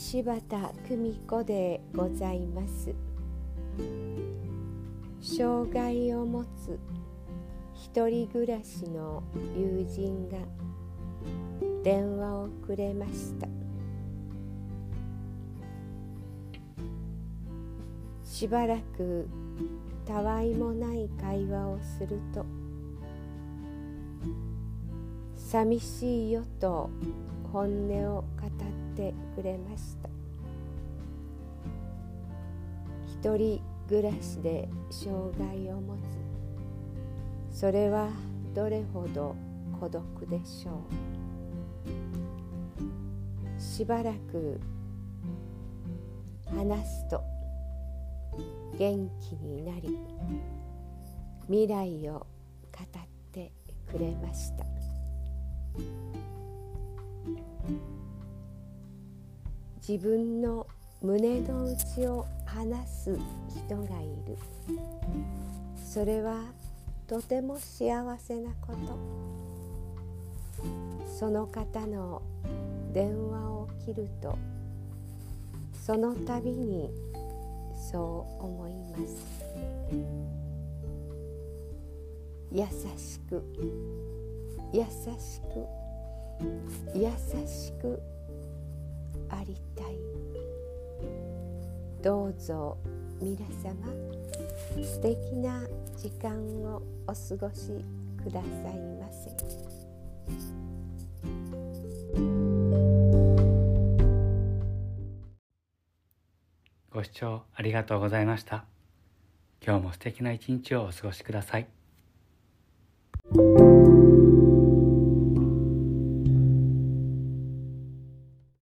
柴田久美子でございます。障害を持つ一人暮らしの友人が電話をくれました。しばらくたわいもない会話をすると寂しいよと本音を語っててくれました。一人暮らしで障害を持つ。それはどれほど孤独でしょう。しばらく話すと元気になり未来を語ってくれました。自分の胸の内を話す人がいる。それはとても幸せなこと。その方の電話を切るとその度にそう思います。優しく優しく優しくりたい。どうぞ皆様素敵な時間をお過ごしくださいませ。ご視聴ありがとうございました。今日も素敵な一日をお過ごしください。